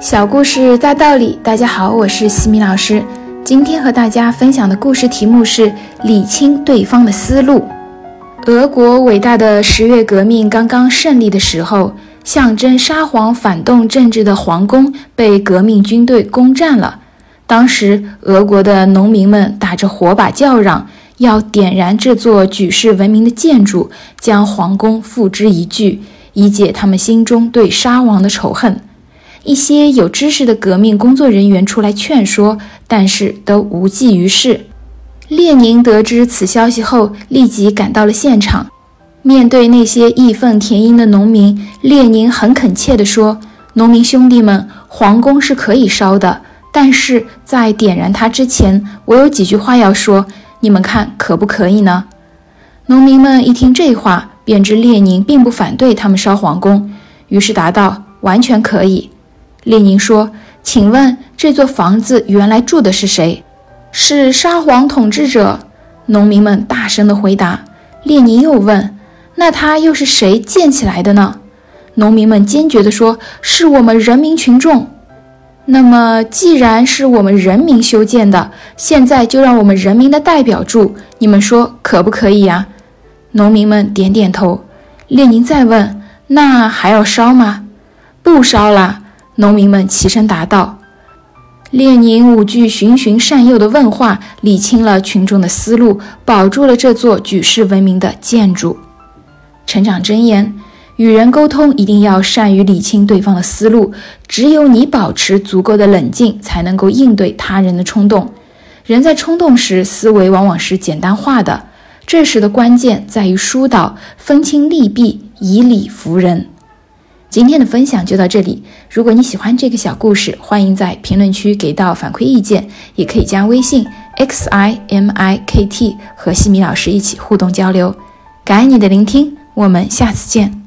小故事大道理，大家好，我是西米老师。今天和大家分享的故事题目是理清对方的思路。俄国伟大的十月革命刚刚胜利的时候，象征沙皇反动政治的皇宫被革命军队攻占了。当时，俄国的农民们打着火把叫嚷，要点燃这座举世闻名的建筑，将皇宫付之一炬，以解他们心中对沙皇的仇恨。一些有知识的革命工作人员出来劝说，但是都无济于事。列宁得知此消息后，立即赶到了现场。面对那些义愤填膺的农民，列宁很恳切地说：“农民兄弟们，皇宫是可以烧的，但是在点燃它之前，我有几句话要说，你们看可不可以呢？”农民们一听这话，便知列宁并不反对他们烧皇宫，于是答道：“完全可以。”列宁说：“请问这座房子原来住的是谁？是沙皇统治者。”农民们大声地回答。列宁又问：“那它又是谁建起来的呢？”农民们坚决地说：“是我们人民群众。”那么，既然是我们人民修建的，现在就让我们人民的代表住，你们说可不可以呀？农民们点点头。列宁再问：“那还要烧吗？”“不烧了。”农民们齐声答道：“列宁五句循循善诱的问话，理清了群众的思路，保住了这座举世闻名的建筑。”成长箴言：与人沟通一定要善于理清对方的思路，只有你保持足够的冷静，才能够应对他人的冲动。人在冲动时，思维往往是简单化的，这时的关键在于疏导，分清利弊，以理服人。今天的分享就到这里。如果你喜欢这个小故事，欢迎在评论区给到反馈意见，也可以加微信 x i m i k t 和西米老师一起互动交流。感恩你的聆听，我们下次见。